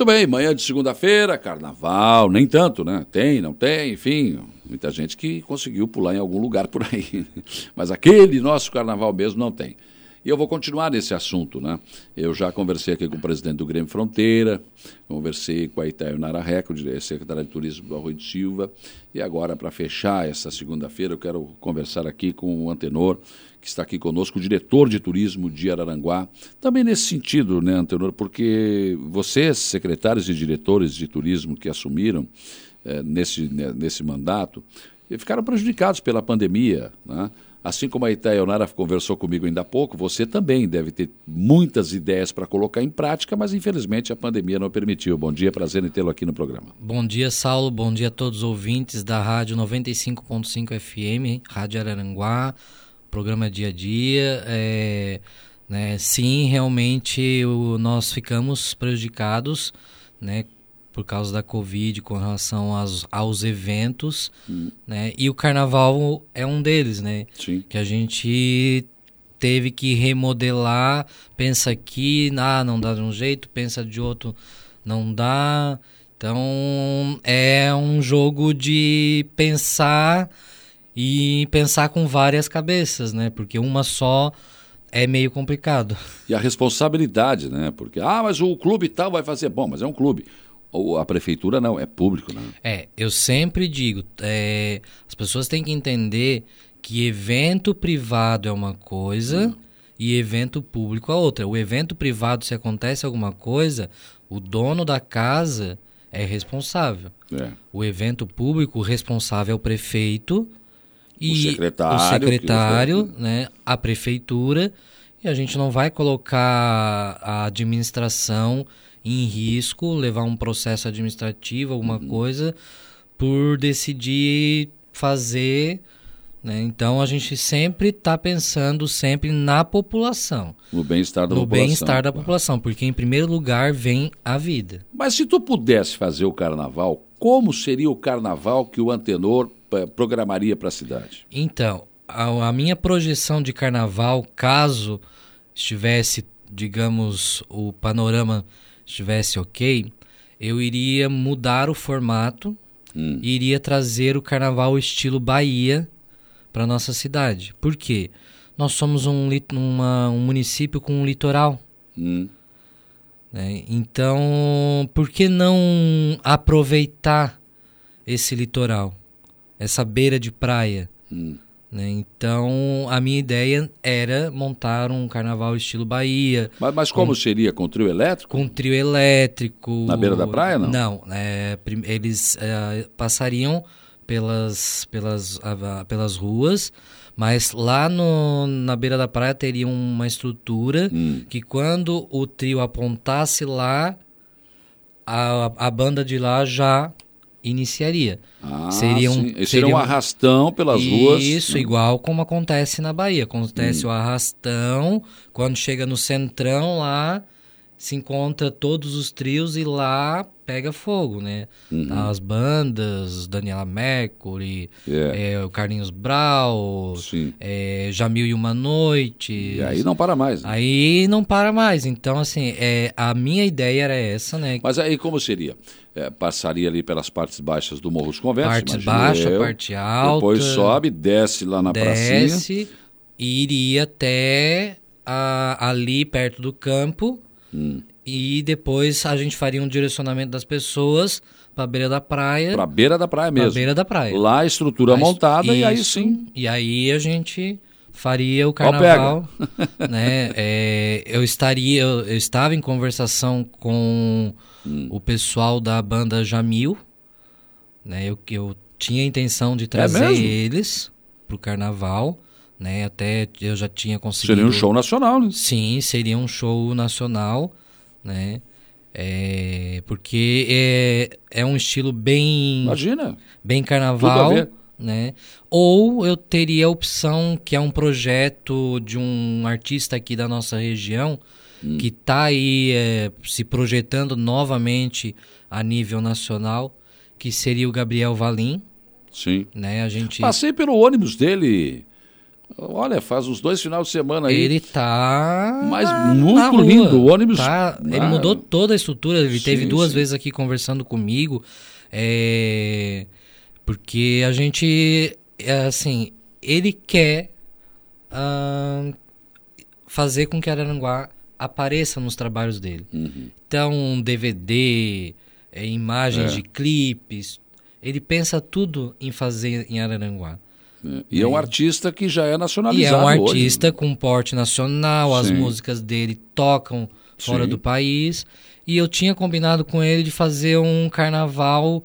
Muito bem, manhã de segunda-feira, carnaval, nem tanto, né? Tem, não tem, enfim, muita gente que conseguiu pular em algum lugar por aí. Mas aquele nosso carnaval mesmo não tem. E eu vou continuar nesse assunto, né? Eu já conversei aqui com o presidente do Grêmio Fronteira, conversei com a Itaio Nara Record, secretária de Turismo do Arroio de Silva, e agora, para fechar essa segunda-feira, eu quero conversar aqui com o Antenor, que está aqui conosco, o diretor de turismo de Araranguá. Também nesse sentido, né, Antenor, porque vocês, secretários e diretores de turismo que assumiram eh, nesse, né, nesse mandato, ficaram prejudicados pela pandemia, né? Assim como a Itaionara conversou comigo ainda há pouco, você também deve ter muitas ideias para colocar em prática, mas infelizmente a pandemia não permitiu. Bom dia, prazer em tê-lo aqui no programa. Bom dia, Saulo. Bom dia a todos os ouvintes da Rádio 95.5 FM, Rádio Araranguá, programa Dia a Dia. É, né, sim, realmente o, nós ficamos prejudicados, né? Por causa da Covid com relação aos, aos eventos, hum. né? E o carnaval é um deles, né? Sim. Que a gente teve que remodelar, pensa aqui, ah, não dá de um jeito, pensa de outro, não dá. Então é um jogo de pensar e pensar com várias cabeças, né? Porque uma só é meio complicado. E a responsabilidade, né? Porque, ah, mas o clube tal vai fazer. Bom, mas é um clube. Ou a prefeitura não, é público, né? É, eu sempre digo, é, as pessoas têm que entender que evento privado é uma coisa hum. e evento público é outra. O evento privado, se acontece alguma coisa, o dono da casa é responsável. É. O evento público, o responsável é o prefeito e o secretário, o secretário né, a prefeitura. E a gente não vai colocar a administração em risco, levar um processo administrativo, alguma uhum. coisa, por decidir fazer. Né? Então a gente sempre está pensando sempre na população. No bem-estar da no população. No bem-estar da população, porque em primeiro lugar vem a vida. Mas se tu pudesse fazer o carnaval, como seria o carnaval que o Antenor eh, programaria para a cidade? Então, a, a minha projeção de carnaval, caso estivesse, digamos, o panorama estivesse ok, eu iria mudar o formato hum. e iria trazer o carnaval estilo Bahia para nossa cidade. Por quê? Nós somos um, uma, um município com um litoral. Hum. Né? Então, por que não aproveitar esse litoral, essa beira de praia? Hum. Né? Então, a minha ideia era montar um carnaval estilo Bahia. Mas, mas como com, seria? Com trio elétrico? Com trio elétrico. Na beira da praia, não? Não. É, eles é, passariam pelas, pelas, pelas ruas, mas lá no, na beira da praia teria uma estrutura hum. que quando o trio apontasse lá, a, a banda de lá já iniciaria. Ah, seria um, seria, seria um arrastão pelas isso, ruas. Isso, igual como acontece na Bahia. Acontece hum. o arrastão, quando chega no centrão lá, se encontra todos os trios e lá pega fogo, né? Uhum. As bandas, Daniela Mercury, yeah. é, o Carlinhos Brau, é, Jamil e Uma Noite. E aí não para mais. Né? Aí não para mais. Então, assim, é, a minha ideia era essa, né? Mas aí como seria? É, passaria ali pelas partes baixas do Morro dos Conventos, Parte baixa, eu, parte alta. Depois sobe, desce lá na pracinha. Desce e iria até a, ali perto do campo. Hum e depois a gente faria um direcionamento das pessoas para beira da praia. Para beira da praia mesmo. Para beira da praia. Lá a estrutura montada isso, e aí sim. E aí a gente faria o carnaval, né? É, eu estaria, eu, eu, estava em conversação com hum. o pessoal da banda Jamil, né? Eu, eu tinha a intenção de é trazer é eles pro carnaval. Né, até eu já tinha conseguido. Seria um show nacional, né? Sim, seria um show nacional né? É, porque é, é um estilo bem. Imagina! Bem carnaval. Né? Ou eu teria a opção, que é um projeto de um artista aqui da nossa região, hum. que está aí é, se projetando novamente a nível nacional, que seria o Gabriel Valim. Sim. Né? A gente... Passei pelo ônibus dele Olha, faz uns dois finais de semana aí. Ele tá. Mas muito lindo, o ônibus. Tá, ele Ah, mudou toda a estrutura. Ele Sim, teve duas sim. vezes aqui conversando comigo. é, porque a gente. é, assim, ele quer ah, fazer com que Araranguá apareça nos trabalhos dele. Uhum. Então, DVD, é, imagens É. de clipes. Ele pensa tudo em fazer em Araranguá. É. E é um artista que já é E é nacionalizado. um hoje. artista com porte nacional, as Sim. músicas dele tocam fora Sim. do país. E eu tinha combinado com ele de fazer um carnaval,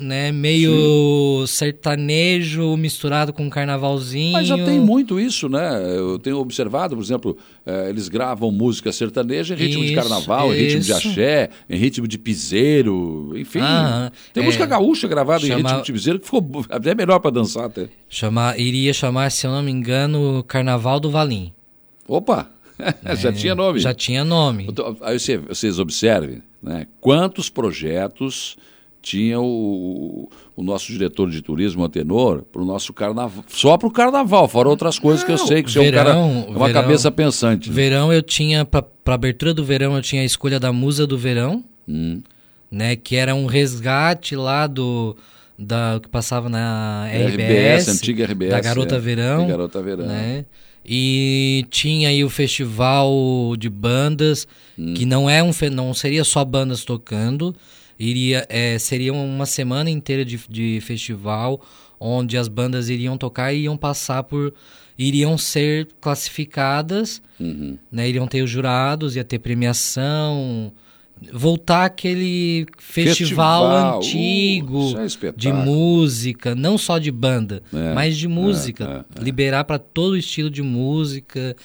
né, meio sertanejo misturado com um carnavalzinho. Mas já tem muito isso, né? Eu tenho observado, por exemplo, eh, eles gravam música sertaneja em ritmo de Isso, carnaval, em ritmo de isso. axé, em ritmo de piseiro, enfim. Aham, tem é. música gaúcha gravada em Chama- ritmo de piseiro que ficou até melhor para dançar até. Chamar, iria chamar, se eu não me engano, Carnaval do Valim. Opa! já tinha nome. É, Já tinha nome. Então, Aí você- vocês observem né, quantos projetos tinha o, o nosso diretor de turismo, Antenor, para o nosso carnaval. Só para o carnaval, fora outras coisas que eu Não, sei que você é um cara. verão, É uma verão. cabeça pensante. né? Verão eu tinha, pra abertura do verão, eu tinha a escolha da Musa do Verão, Hum. né? Que era um resgate lá do. Da, que passava na RBS, RBS, antiga RBS. da Garota é. Verão, Garota Verão. né? E tinha aí o festival de bandas, Hum. que não é um não seria só bandas tocando, iria é, seria uma semana inteira de, de festival onde as bandas iriam tocar e iam passar por iriam ser classificadas, Uhum. né? Iriam ter os jurados, ia ter premiação, voltar aquele festival, Festival, antigo uh, é de música, não só de banda, É, mas de música, liberar para todo estilo de música,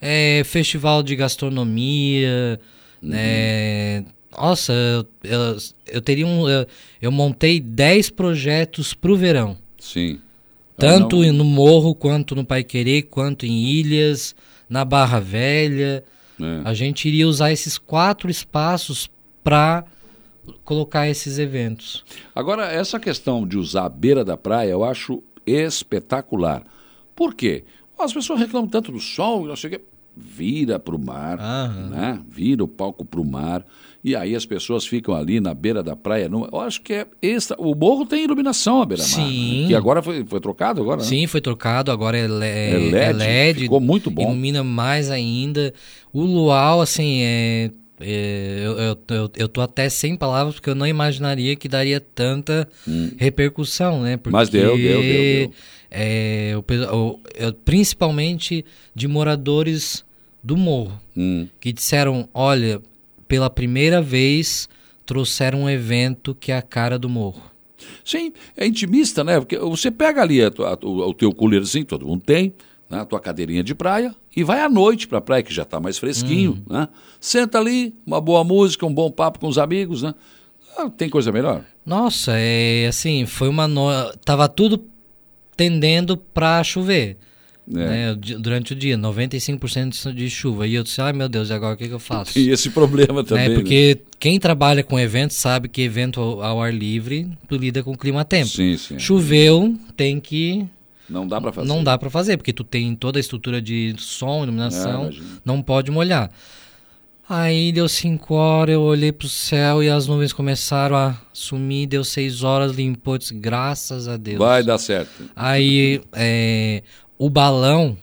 é, festival de gastronomia, Uhum. né? Nossa, eu, eu, eu teria um, eu, eu montei 10 projetos pro verão. Sim. Tanto não- no Morro, quanto no Pai Querer, quanto em Ilhas, na Barra Velha. é. A gente iria usar esses quatro espaços para colocar esses eventos. Agora, essa questão de usar a beira da praia, eu acho espetacular. Por quê? As pessoas reclamam tanto do sol, não sei o quê. Vira para o mar, Aham. né? vira o palco para o mar, e aí as pessoas ficam ali na beira da praia. Não, eu acho que é extra. O morro tem iluminação à beira-mar, Sim. né? que agora foi, foi trocado agora, né? Sim, foi trocado, agora é, le- É LED, é LED, ficou muito bom. ilumina mais ainda. O luau, assim, é, é, eu, eu, eu, eu tô até sem palavras porque eu não imaginaria que daria tanta repercussão, né? Porque, Hum. Mas deu, deu, deu, deu. É, o o- é, principalmente de moradores do morro, Hum, que disseram, olha, pela primeira vez trouxeram um evento que é a cara do morro. Sim, é intimista, né? Porque você pega ali a a- o, o teu coolerzinho, todo mundo tem, né? a tua cadeirinha de praia, e vai à noite para a praia, que já está mais fresquinho. Uhum. Né? Senta ali, uma boa música, um bom papo com os amigos. Né? Ah, tem coisa melhor? Nossa, é assim, foi uma no... tava tudo tendendo para chover. É. né, durante o dia, 95% de chuva. E eu disse, ai meu Deus, e agora o que, que eu faço? Tem esse problema também. né? né? Porque quem trabalha com evento sabe que evento ao, ao ar livre, tu lida com clima-tempo. Sim, sim. Choveu, tem que. Não dá para fazer. Não dá para fazer, porque tu tem toda a estrutura de som, É, iluminação, imagina. não pode molhar. Aí deu 5 horas, eu olhei pro céu e as nuvens começaram a sumir, deu 6 horas, limpou, disse, graças a Deus. Vai dar certo. Aí é, o balão,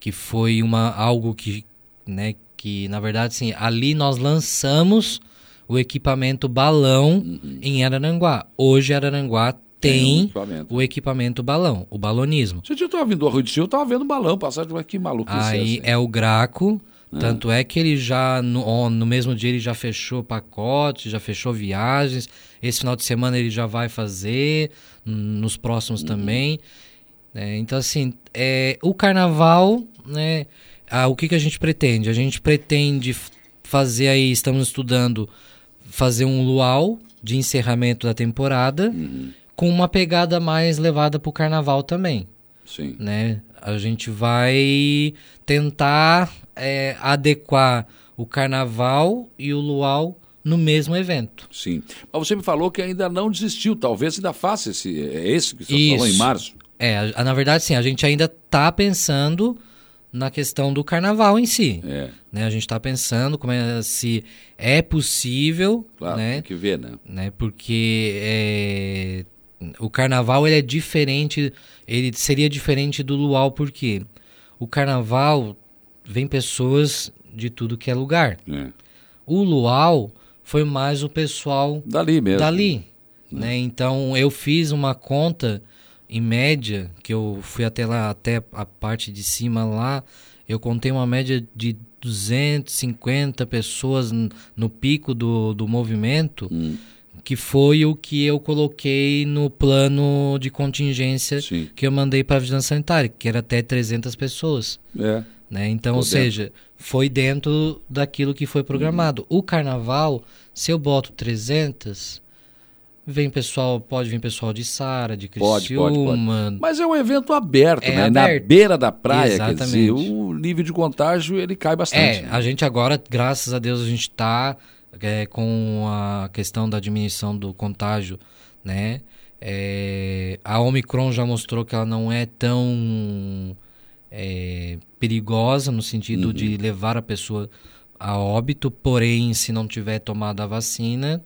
que foi uma, algo que, né, que na verdade assim, ali nós lançamos o equipamento balão em Araranguá. Hoje Araranguá Tem tem equipamento. o equipamento balão, o balonismo. Se eu estava vindo do Arroio de Silva, eu estava vendo balão passar. Mas que maluco Aí é é o Graco, tanto é que ele já, no, no mesmo dia ele já fechou pacote, já fechou viagens. Esse final de semana ele já vai fazer, nos próximos também. É, então, assim, é, o carnaval, né? ah, o que, que a gente pretende? A gente pretende fazer aí, estamos estudando, fazer um luau de encerramento da temporada, com uma pegada mais levada para o carnaval também Sim. né? A gente vai tentar é, adequar o carnaval e o luau no mesmo evento. Sim. Mas você me falou que ainda não desistiu. Talvez ainda faça esse. É esse que você falou em Isso. março. É, na verdade, sim, a gente ainda está pensando na questão do carnaval em si. É. Né? A gente está pensando como é, se é possível, Claro, né? tem que ver, né? né? Porque é, o carnaval ele é diferente, ele seria diferente do luau porque o carnaval vem pessoas de tudo que é lugar. É. O luau foi mais o pessoal Dali mesmo. dali, né? Então eu fiz uma conta em média que eu fui até lá até a parte de cima lá, eu contei uma média de 250 pessoas no pico do, do movimento, Hum, que foi o que eu coloquei no plano de contingência sim. que eu mandei para a vigilância sanitária, que era até 300 pessoas. É. Né? Então, Tô ou dentro. Uhum. seja, foi dentro daquilo que foi programado. O carnaval, se eu boto 300, vem pessoal, pode vir pessoal de Sara, de Pode, pode, pode. Criciúma. Mas é um evento aberto, É né? Na aberto. beira da praia, quer Exatamente. dizer, o nível de contágio ele cai bastante. É, né? a gente agora, graças a Deus, a gente está com a questão da diminuição do contágio, né? É, a Omicron já mostrou que ela não é tão é, perigosa no sentido Uhum. de levar a pessoa a óbito, porém, se não tiver tomado a vacina,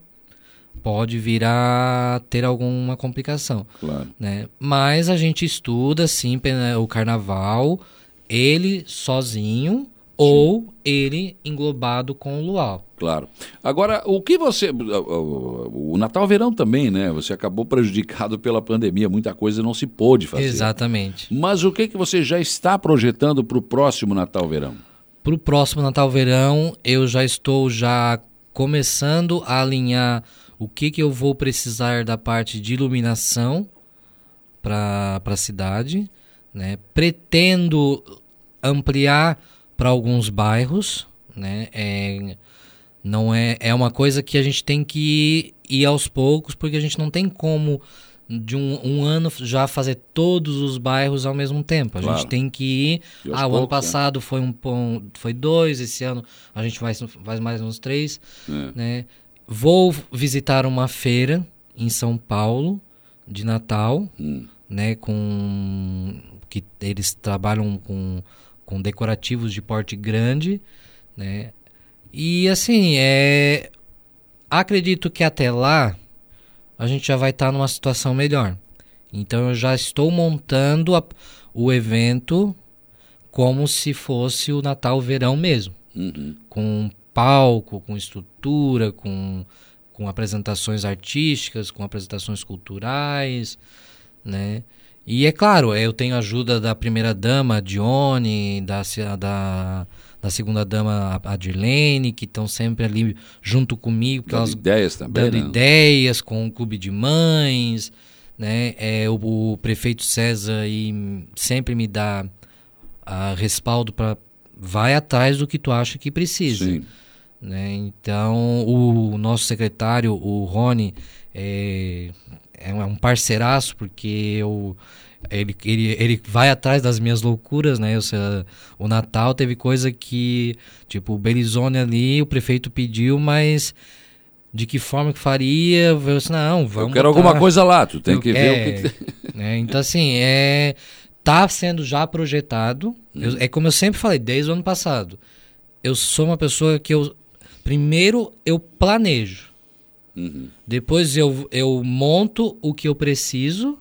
pode vir a ter alguma complicação Claro. né? Mas a gente estuda sim o carnaval, ele sozinho ou ele englobado com o luau. Claro. Agora, o que você. O o Natal Verão também, né? Você acabou prejudicado pela pandemia, muita coisa não se pôde fazer. Exatamente. Mas o que, que você já está projetando para o próximo Natal Verão? Para o próximo Natal Verão, eu já estou já começando a alinhar o que, que eu vou precisar da parte de iluminação para a cidade. Né? Pretendo ampliar para alguns bairros. Né? É, não é, é uma coisa que a gente tem que ir aos poucos, porque a gente não tem como de um, um ano já fazer todos os bairros ao mesmo tempo. A Claro. gente tem que ir. Ah, o ano poucos, né? passado foi um foi dois, esse ano a gente vai faz mais uns três, É. né? Vou visitar uma feira em São Paulo de Natal, Hum. né? Com que eles trabalham com, com decorativos de porte grande, né? E assim, é acredito que até lá a gente já vai estar numa situação melhor. Então eu já estou montando a- o evento como se fosse o Natal Verão mesmo, Uhum. com palco, com estrutura, com, com apresentações artísticas, com apresentações culturais, né? E é claro, eu tenho ajuda da primeira dama, Dione, da, da, da segunda dama, a Dirlene, que estão sempre ali junto comigo, Dando elas ideias também. dando né? ideias com o clube de mães, né? É, o, o prefeito César aí sempre me dá a respaldo para vai atrás do que tu acha que precisa, Sim. né? Então o nosso secretário, o Rony, é, é um- é um parceiraço porque eu ele, ele, ele vai atrás das minhas loucuras, né? Eu o Natal teve coisa que, tipo, o Belizone ali, o prefeito pediu, mas de que forma que faria? Eu disse, não, vamos Eu quero botar- alguma coisa lá, tu tem eu- que ver o que, é, que... né? Então, assim, é, tá sendo já projetado. Eu- é como eu sempre falei, desde o ano passado. Eu sou uma pessoa que eu. Primeiro eu planejo. Uhum. Depois eu, eu monto o que eu preciso.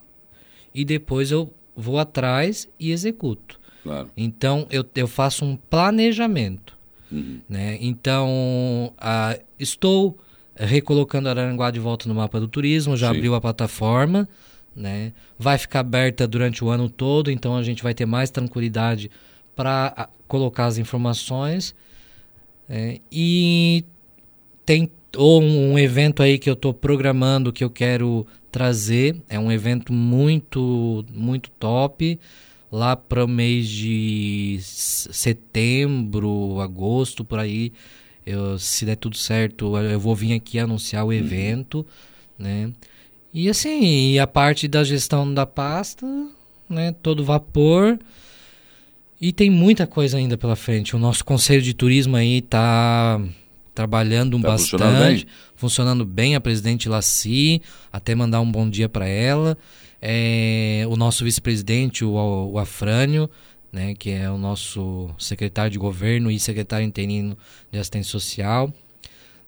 E depois eu vou atrás e executo. Claro. Então eu, eu faço um planejamento. Uhum. Né? Então, ah, estou recolocando Araranguá de volta no mapa do turismo, já Sim. abriu a plataforma, né? vai ficar aberta durante o ano todo, então a gente vai ter mais tranquilidade para colocar as informações. né? E tem ou um evento aí que eu estou programando que eu quero trazer, é um evento muito, muito top lá para o mês de setembro, agosto, por aí, eu, se der tudo certo, eu vou vir aqui anunciar o evento, né? E assim, e a parte da gestão da pasta, né? Todo vapor. E tem muita coisa ainda pela frente. O nosso conselho de turismo aí tá trabalhando Tá funcionando bastante, bem? funcionando bem. A presidente Laci, até mandar um bom dia para ela. é, o nosso vice-presidente, o, o Afrânio, né, que é o nosso secretário de governo e secretário interino de assistência social,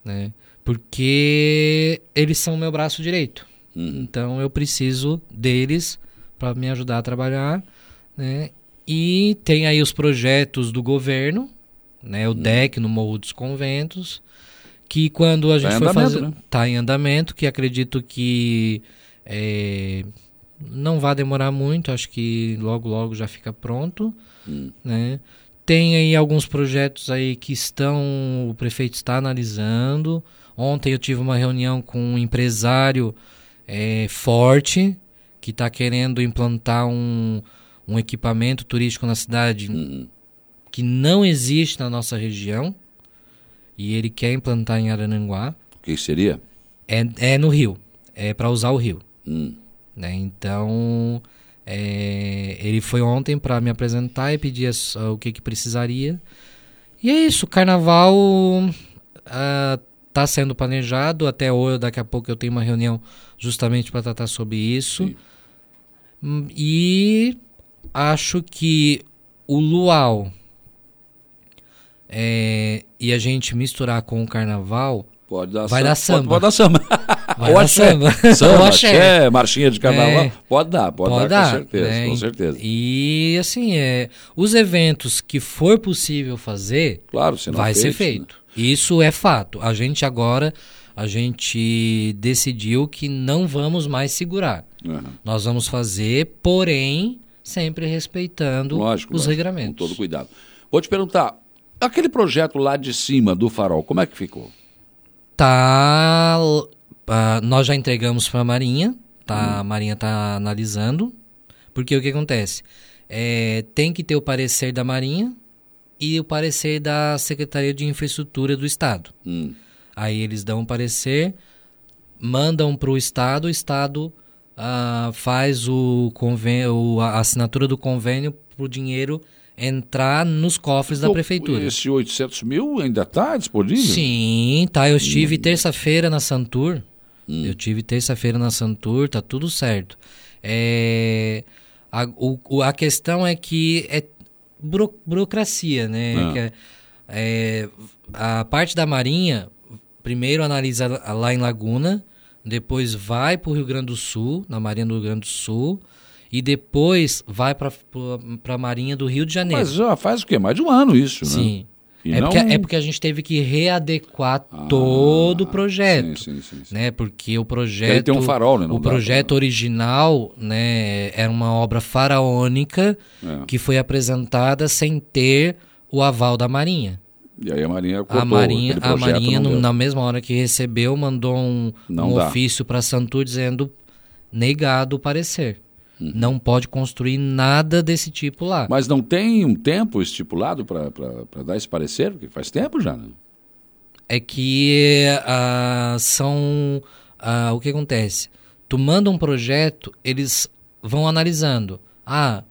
né, porque eles são meu braço direito. Uhum. Então eu preciso deles para me ajudar a trabalhar, né? E tem aí os projetos do governo, né? O. DEC no Morro dos Conventos, que quando a tá gente tá foi fazer, né? tá em andamento, que acredito que é, não vai demorar muito, acho que logo logo já fica pronto, hum. né? Tem aí alguns projetos aí que estão, o prefeito está analisando. Ontem eu tive uma reunião com um empresário é, forte que está querendo implantar um, um equipamento turístico na cidade hum. Que não existe na nossa região e ele quer implantar em Arananguá. O que seria? É, é no Rio, é para usar o Rio. Hum. Né? Então, é, ele foi ontem para me apresentar e pedir a, o que, que precisaria. E é isso, o carnaval está ah, sendo planejado. Até hoje, daqui a pouco eu tenho uma reunião justamente para tratar sobre isso. Sim. Hum, e acho que o luau é, e a gente misturar com o carnaval Pode dar vai samba. dar samba. Pode, pode dar samba. Vai Ou axé. Samba. Samba, axé. axé, marchinha de carnaval. É, pode dar, pode, pode dar, dar, com certeza, né? com certeza. E assim, é, os eventos que for possível fazer, claro, vai feito, ser feito. Né? Isso é fato. A gente agora, a gente decidiu que não vamos mais segurar. Uhum. Nós vamos fazer, porém, sempre respeitando lógico, os lógico, regramentos. Com todo cuidado. Vou te perguntar, aquele projeto lá de cima do farol, como é que ficou? Tá. Uh, nós já entregamos para a Marinha, tá? Hum. A Marinha está analisando. Porque o que acontece? É, tem que ter o parecer da Marinha e o parecer da Secretaria de Infraestrutura do Estado. Hum. Aí eles dão um parecer, mandam para o Estado, o Estado uh, faz o convênio, a assinatura do convênio para o dinheiro entrar nos cofres da prefeitura. Esse 800 mil ainda está disponível? Sim, tá. Eu estive hum. terça-feira na Santur. Hum. Eu tive terça-feira na Santur, tá tudo certo. É, a, o, a questão é que é buro, burocracia, né? Ah. É, é, a parte da Marinha primeiro analisa lá em Laguna, depois vai para o Rio Grande do Sul, na Marinha do Rio Grande do Sul, e depois vai para a Marinha do Rio de Janeiro. Mas já faz o quê? Mais de um ano isso, né? Sim. É, não... porque, é porque a gente teve que readequar ah, todo o projeto. Sim, sim, sim, né? Porque o projeto. Tem um farol, né? Não o projeto pra... original né, era uma obra faraônica é. que foi apresentada sem ter o aval da Marinha. E aí a Marinha cortou, A Marinha, a Marinha no, na mesma hora que recebeu, mandou um, um ofício para Santur dizendo negado o parecer. Uhum. Não pode construir nada desse tipo lá. Mas não tem um tempo estipulado para dar esse parecer? Porque faz tempo já, né? É que uh, são. Uh, o que acontece? Tu manda um projeto, eles vão analisando. Ah,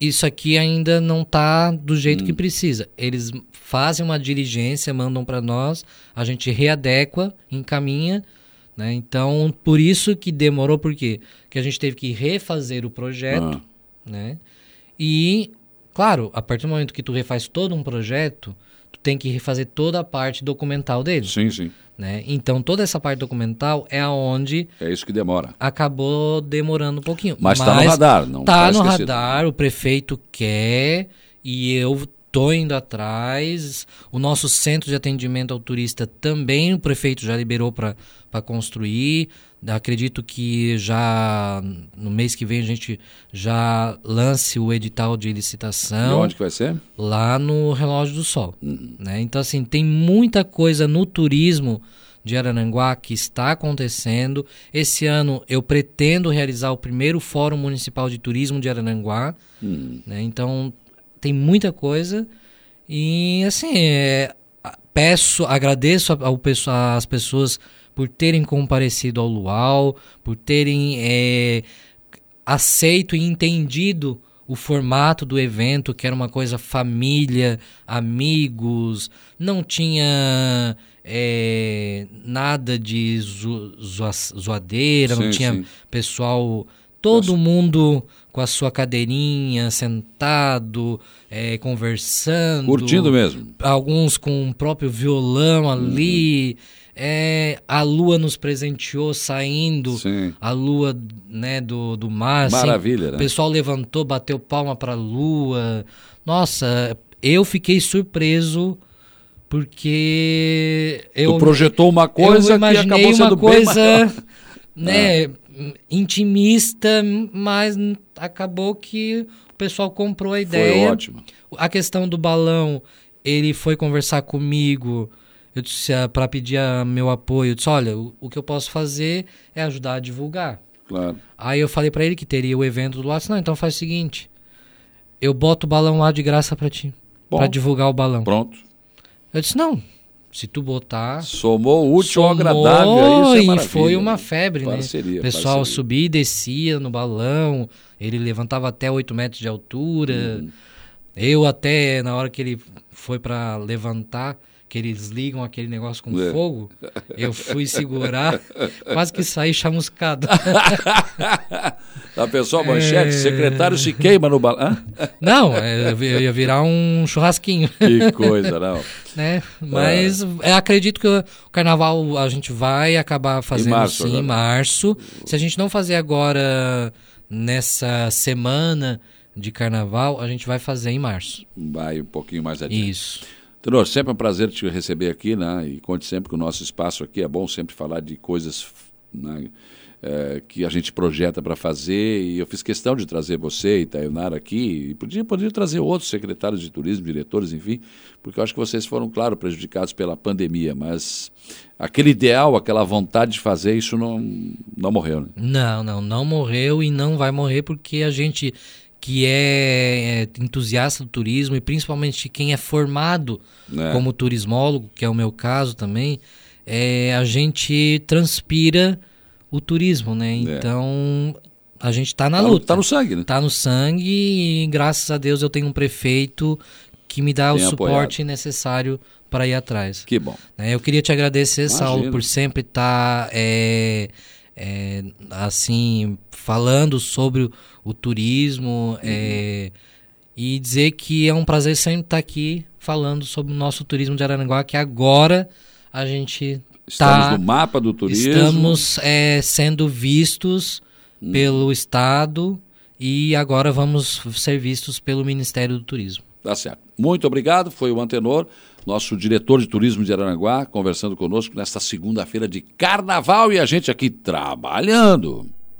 isso aqui ainda não está do jeito hum. que precisa. Eles fazem uma diligência, mandam para nós, a gente readequa, encaminha né? Então, por isso que demorou, por quê? Porque a gente teve que refazer o projeto, ah. né? E, claro, a partir do momento que tu refaz todo um projeto, tu tem que refazer toda a parte documental dele. Sim, sim. Né? Então, toda essa parte documental é aonde... É isso que demora. Acabou demorando um pouquinho. Mas está no radar, não Está tá no radar, o prefeito quer e eu estou indo atrás. O nosso centro de atendimento ao turista também o prefeito já liberou para construir. Acredito que já no mês que vem a gente já lance o edital de licitação. E onde que vai ser? Lá no Relógio do Sol. Uhum. Né? Então, assim, tem muita coisa no turismo de Arananguá que está acontecendo. Esse ano eu pretendo realizar o primeiro Fórum Municipal de Turismo de Arananguá. Uhum. Né? Então, tem muita coisa. E assim, é, peço, agradeço ao, às pessoas por terem comparecido ao Luau, por terem é, aceito e entendido o formato do evento, que era uma coisa família, amigos, não tinha é, nada de zo, zoadeira, sim, não tinha sim. pessoal Todo mundo com a sua cadeirinha, sentado, é, conversando. Curtindo mesmo. Alguns com o próprio violão ali. Uhum. É, a lua nos presenteou saindo, Sim. a lua né, do, do mar. Assim. Maravilha, assim, né? O pessoal levantou, bateu palma para a lua. Nossa, eu fiquei surpreso porque eu tu projetou uma coisa eu que acabou sendo uma coisa, né, ah. Intimista, mas acabou que o pessoal comprou a ideia. Foi ótimo. A questão do balão, ele foi conversar comigo. Eu disse ah, para pedir a meu apoio, eu disse, olha, o, o, que eu posso fazer é ajudar a divulgar. Claro. Aí eu falei para ele que teria o evento do lado, não, então faz o seguinte, eu boto o balão lá de graça para ti, para divulgar o balão. Pronto. Eu disse, não, se tu botar. Somou útil ao agradável, é isso é E foi uma febre, parceria, né? O pessoal parceria. subia e descia no balão, ele levantava até 8 metros de altura. Hum. Eu até, na hora que ele foi para levantar, que eles ligam aquele negócio com é. fogo, eu fui segurar, quase que saí chamuscado. A pessoa manchete, é... secretário se queima no balão. Não, é, eu ia virar um churrasquinho. Que coisa, não. né? Mas é. acredito que o carnaval a gente vai acabar fazendo em março, sim, em março. Se a gente não fazer agora nessa semana de carnaval, a gente vai fazer em março. Vai um pouquinho mais adiante. Isso. Tenor, sempre é um prazer te receber aqui, né? E conte sempre que o nosso espaço aqui é bom sempre falar de coisas né, é, que a gente projeta para fazer. E eu fiz questão de trazer você e Taionara aqui. E podia, podia trazer outros secretários de turismo, diretores, enfim, porque eu acho que vocês foram, claro, prejudicados pela pandemia. Mas aquele ideal, aquela vontade de fazer, isso não, não morreu, né? Não, não, não morreu e não vai morrer porque a gente que é, é, entusiasta do turismo e principalmente quem é formado é. como turismólogo, que é o meu caso também, é, a gente transpira o turismo, né? É. Então a gente está na tá luta. No, tá no sangue, né? Tá no sangue e graças a Deus eu tenho um prefeito que me dá o suporte apoiado. necessário para ir atrás. Que bom. Né? Eu queria te agradecer, Imagina. Saulo, por sempre estar tá, é, é, assim falando sobre o, o turismo uhum. é, e dizer que é um prazer sempre estar aqui falando sobre o nosso turismo de Araranguá, que agora a gente Estamos tá, no mapa do turismo. Estamos é, sendo vistos uhum. pelo Estado e agora vamos ser vistos pelo Ministério do Turismo. Tá certo. Muito obrigado. Foi o Antenor, nosso diretor de turismo de Araranguá, conversando conosco nesta segunda-feira de carnaval e a gente aqui trabalhando.